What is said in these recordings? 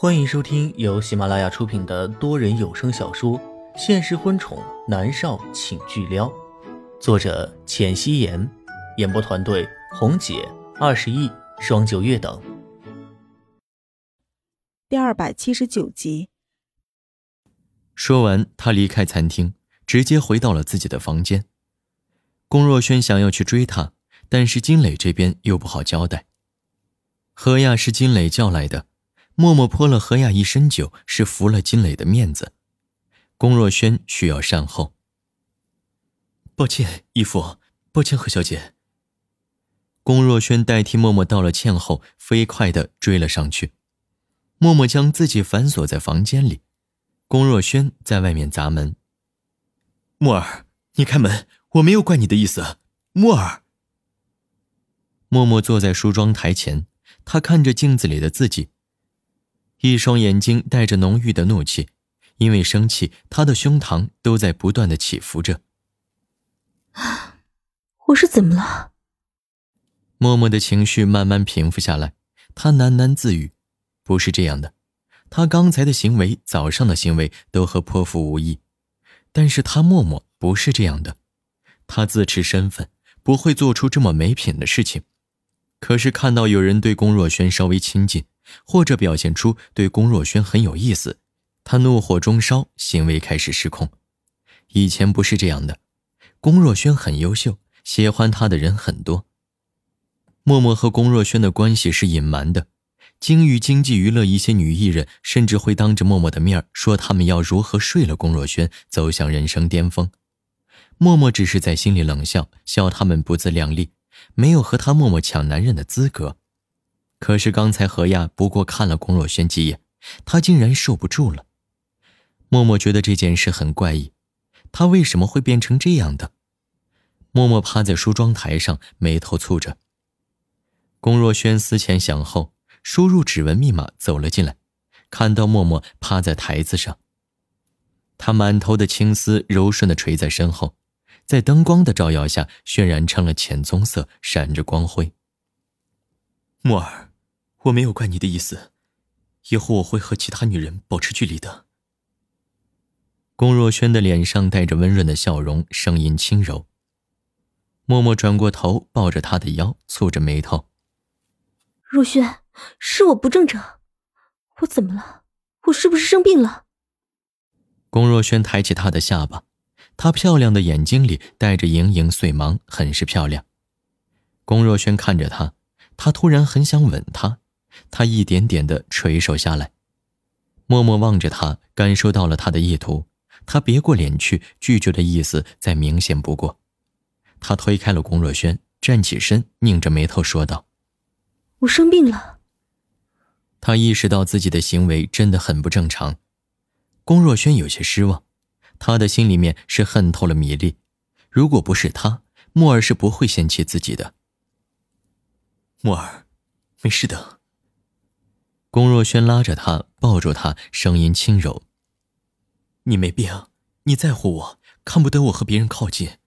欢迎收听由喜马拉雅出品的多人有声小说《现实婚宠男少请巨撩》，作者：浅汐颜，演播团队：红姐、二十亿、双九月等。第二百七十九集。说完，他离开餐厅，直接回到了自己的房间。龚若轩想要去追他，但是金磊这边又不好交代。何亚是金磊叫来的，默默泼了何雅一身酒，是服了金磊的面子。龚若轩需要善后。抱歉，义父，抱歉，何小姐。龚若轩代替默默道了歉后，飞快的追了上去。默默将自己反锁在房间里，龚若轩在外面砸门。木儿，你开门，我没有怪你的意思，木儿。默默坐在梳妆台前。他看着镜子里的自己，一双眼睛带着浓郁的怒气，因为生气，他的胸膛都在不断的起伏着。我是怎么了？默默的情绪慢慢平复下来，他喃喃自语：“不是这样的，他刚才的行为，早上的行为都和泼妇无异，但是他默默不是这样的，他自持身份，不会做出这么没品的事情。”可是看到有人对龚若轩稍微亲近，或者表现出对龚若轩很有意思，他怒火中烧，行为开始失控。以前不是这样的，龚若轩很优秀，喜欢他的人很多。默默和龚若轩的关系是隐瞒的，京域经济娱乐一些女艺人甚至会当着默默的面说他们要如何睡了龚若轩，走向人生巅峰。默默只是在心里冷笑，笑他们不自量力。没有和他默默抢男人的资格，可是刚才何亚不过看了龚若轩几眼，他竟然受不住了。默默觉得这件事很怪异，他为什么会变成这样的？默默趴在梳妆台上，眉头蹙着。龚若轩思前想后，输入指纹密码走了进来，看到默默趴在台子上，他满头的青丝柔顺的垂在身后。在灯光的照耀下，渲染成了浅棕色，闪着光辉。木儿，我没有怪你的意思，以后我会和其他女人保持距离的。龚若轩的脸上带着温润的笑容，声音轻柔。默默转过头，抱着他的腰，蹙着眉头。若轩，是我不正常，我怎么了？我是不是生病了？龚若轩抬起她的下巴。她漂亮的眼睛里带着盈盈碎芒，很是漂亮。龚若轩看着她，他突然很想吻她，他一点点的垂手下来。默默望着他，感受到了他的意图，他别过脸去，拒绝的意思再明显不过。他推开了龚若轩，站起身，拧着眉头说道：“我生病了。”他意识到自己的行为真的很不正常。龚若轩有些失望。他的心里面是恨透了米粒，如果不是他，木儿是不会嫌弃自己的。木儿，没事的。龚若轩拉着他，抱住他，声音轻柔：“你没病，你在乎我，看不得我和别人靠近。”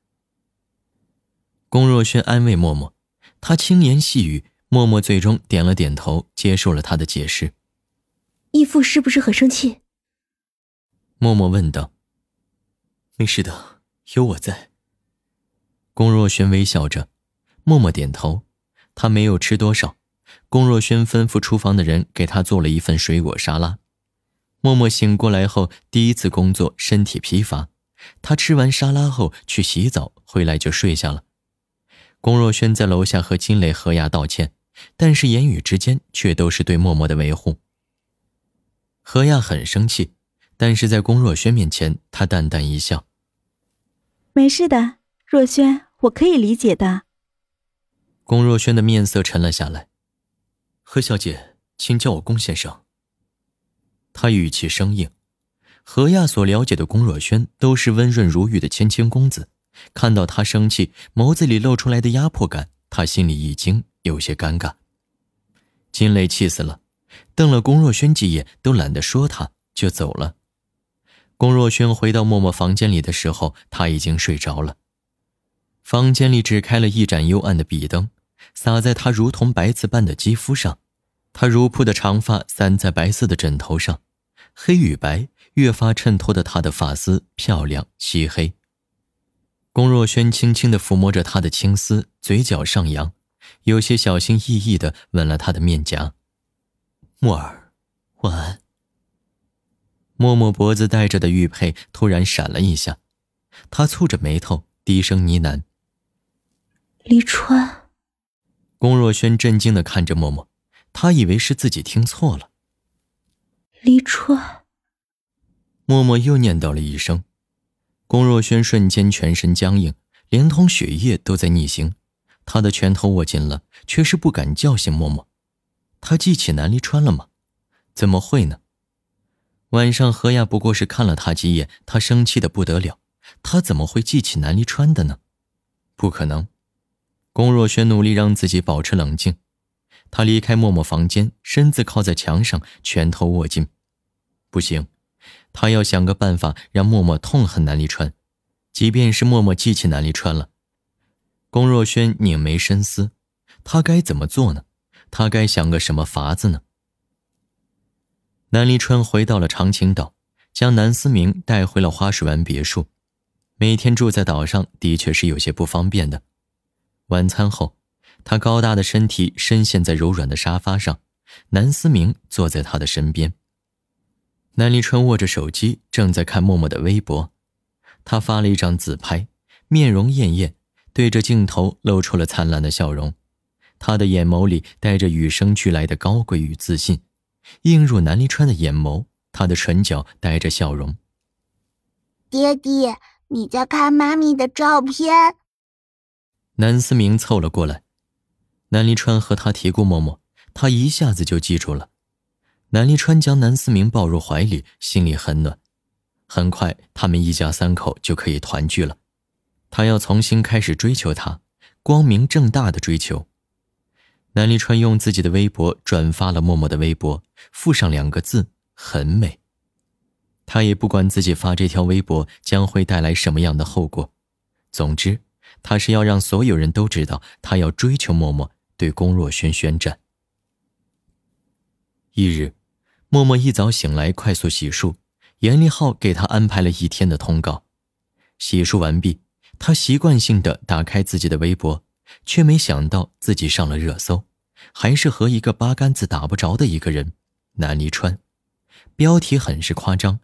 龚若轩安慰默默，他轻言细语，默默最终点了点头，接受了他的解释。义父是不是很生气？默默问道。没事的，有我在。龚若轩微笑着，默默点头。他没有吃多少。龚若轩吩咐厨房的人给他做了一份水果沙拉。默默醒过来后，第一次工作，身体疲乏。他吃完沙拉后去洗澡，回来就睡下了。龚若轩在楼下和金磊、何雅道歉，但是言语之间却都是对默默的维护。何亚很生气，但是在龚若轩面前，他淡淡一笑。没事的，若轩，我可以理解的。龚若轩的面色沉了下来。何小姐，请叫我龚先生。他语气生硬。何亚所了解的龚若轩都是温润如玉的谦谦公子，看到他生气，眸子里露出来的压迫感，他心里一惊，有些尴尬。金雷气死了，瞪了龚若轩几眼，都懒得说他，就走了。龚若轩回到默默房间里的时候，他已经睡着了。房间里只开了一盏幽暗的壁灯，洒在他如同白瓷般的肌肤上。她如瀑的长发散在白色的枕头上，黑与白越发衬托的她的发丝漂亮漆黑。龚若轩轻轻地抚摸着她的青丝，嘴角上扬，有些小心翼翼地吻了她的面颊。墨儿，晚安。默默脖子戴着的玉佩突然闪了一下，他蹙着眉头，低声呢喃：“黎川。”龚若轩震惊的看着默默，他以为是自己听错了。离川。默默又念叨了一声，龚若轩瞬间全身僵硬，连同血液都在逆行，他的拳头握紧了，却是不敢叫醒默默。他记起南离川了吗？怎么会呢？晚上，何亚不过是看了他几眼，他生气的不得了。他怎么会记起南离川的呢？不可能。龚若轩努力让自己保持冷静。他离开默默房间，身子靠在墙上，拳头握紧。不行，他要想个办法让默默痛恨南离川，即便是默默记起南离川了。龚若轩拧眉深思，他该怎么做呢？他该想个什么法子呢？南离川回到了长青岛，将南思明带回了花水湾别墅。每天住在岛上的确是有些不方便的。晚餐后，他高大的身体深陷在柔软的沙发上，南思明坐在他的身边。南离川握着手机，正在看默默的微博。他发了一张自拍，面容艳艳，对着镜头露出了灿烂的笑容。他的眼眸里带着与生俱来的高贵与自信。映入南离川的眼眸，他的唇角带着笑容。爹爹，你在看妈咪的照片。南思明凑了过来，南离川和他提过默默，他一下子就记住了。南离川将南思明抱入怀里，心里很暖。很快，他们一家三口就可以团聚了。他要重新开始追求她，光明正大的追求。南离川用自己的微博转发了默默的微博，附上两个字“很美”。他也不管自己发这条微博将会带来什么样的后果，总之，他是要让所有人都知道他要追求默默，对龚若轩宣战。一日，默默一早醒来，快速洗漱，严立浩给他安排了一天的通告。洗漱完毕，他习惯性的打开自己的微博。却没想到自己上了热搜，还是和一个八竿子打不着的一个人——南离川。标题很是夸张：“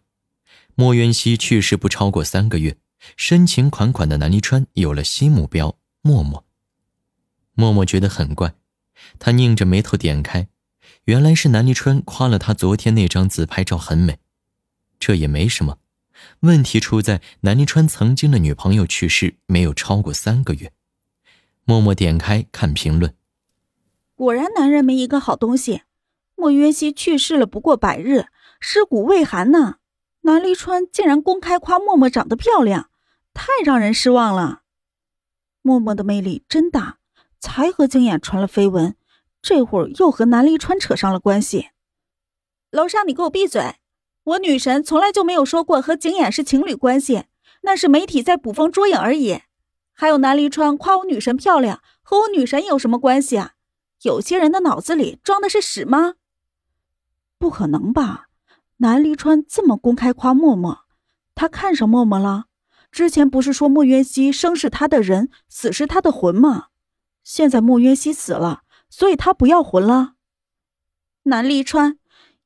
莫渊熙去世不超过三个月，深情款款的南离川有了新目标——默默。”默默觉得很怪，他拧着眉头点开，原来是南离川夸了他昨天那张自拍照很美。这也没什么，问题出在南离川曾经的女朋友去世没有超过三个月。默默点开看评论，果然男人没一个好东西。莫渊熙去世了不过百日，尸骨未寒呢。南离川竟然公开夸默默长得漂亮，太让人失望了。默默的魅力真大，才和景琰传了绯闻，这会儿又和南离川扯上了关系。楼上，你给我闭嘴！我女神从来就没有说过和景琰是情侣关系，那是媒体在捕风捉影而已。还有南离川夸我女神漂亮，和我女神有什么关系啊？有些人的脑子里装的是屎吗？不可能吧！南离川这么公开夸默默，他看上默默了？之前不是说莫渊熙生是他的人，死是他的魂吗？现在莫渊熙死了，所以他不要魂了。南离川，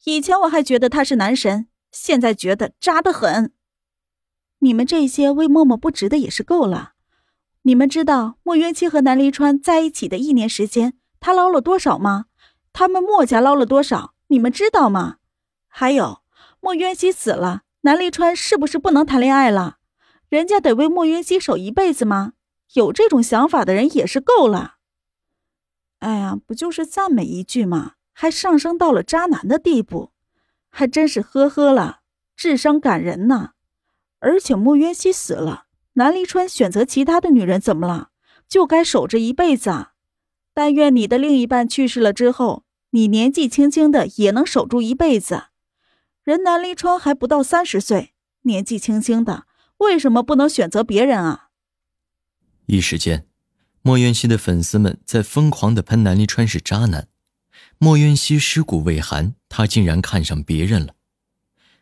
以前我还觉得他是男神，现在觉得渣得很。你们这些为默默不值的也是够了。你们知道莫渊熙和南离川在一起的一年时间，他捞了多少吗？他们莫家捞了多少？你们知道吗？还有，莫渊熙死了，南离川是不是不能谈恋爱了？人家得为莫渊熙守一辈子吗？有这种想法的人也是够了。哎呀，不就是赞美一句吗？还上升到了渣男的地步，还真是呵呵了，智商感人呐！而且莫渊熙死了。南离川选择其他的女人怎么了？就该守着一辈子啊！但愿你的另一半去世了之后，你年纪轻轻的也能守住一辈子。人南离川还不到三十岁，年纪轻轻的，为什么不能选择别人啊？一时间，莫渊熙的粉丝们在疯狂的喷南离川是渣男。莫渊熙尸骨未寒，他竟然看上别人了。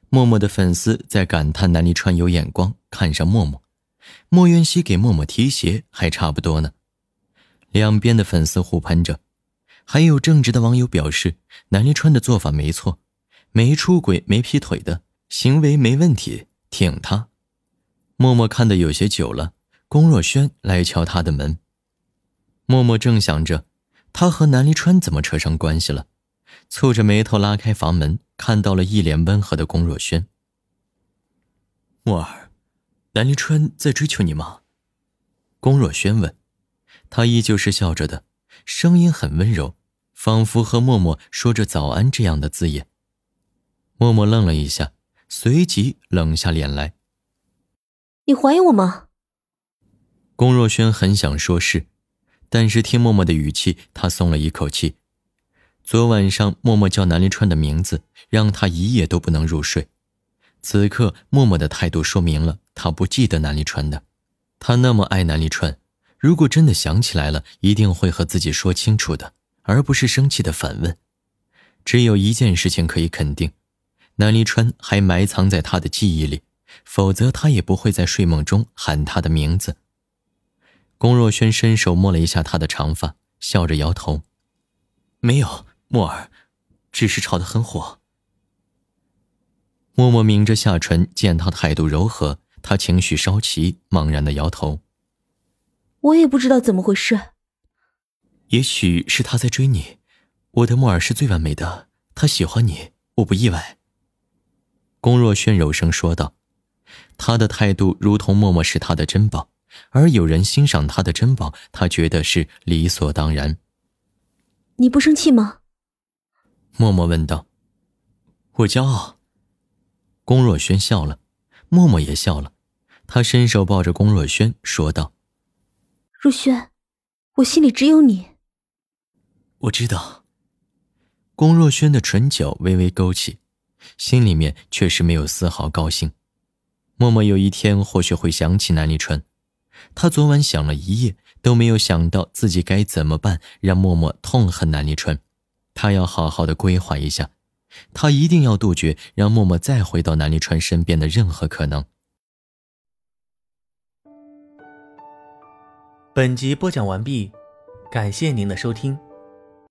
默默的粉丝在感叹南离川有眼光，看上默默。莫渊熙给默默提鞋还差不多呢。两边的粉丝互喷着，还有正直的网友表示南离川的做法没错，没出轨没劈腿的行为没问题，挺他。默默看得有些久了，龚若轩来敲他的门。默默正想着，他和南离川怎么扯上关系了，蹙着眉头拉开房门。看到了一脸温和的龚若轩，墨儿，南离川在追求你吗？龚若轩问，他依旧是笑着的，声音很温柔，仿佛和默默说着早安这样的字眼。默默愣了一下，随即冷下脸来。你怀疑我吗？龚若轩很想说是，但是听默默的语气，他松了一口气。昨晚上，默默叫南离川的名字，让他一夜都不能入睡。此刻，默默的态度说明了他不记得南离川的。他那么爱南离川，如果真的想起来了，一定会和自己说清楚的，而不是生气的反问。只有一件事情可以肯定，南离川还埋藏在他的记忆里，否则他也不会在睡梦中喊他的名字。龚若轩伸手摸了一下他的长发，笑着摇头：“没有。”默儿，只是吵得很火。默默抿着下唇，见他态度柔和，他情绪稍起，茫然的摇头。我也不知道怎么回事。也许是他在追你。我的默儿是最完美的，他喜欢你，我不意外。龚若轩柔声说道，他的态度如同默默是他的珍宝，而有人欣赏他的珍宝，他觉得是理所当然。你不生气吗？默默问道：“我骄傲。”龚若轩笑了，默默也笑了。他伸手抱着龚若轩，说道：“若轩，我心里只有你。”我知道。龚若轩的唇角微微勾起，心里面却是没有丝毫高兴。默默有一天或许会想起南离川，他昨晚想了一夜，都没有想到自己该怎么办，让默默痛恨南立川。他要好好的规划一下，他一定要杜绝让默默再回到南立川身边的任何可能。本集播讲完毕，感谢您的收听。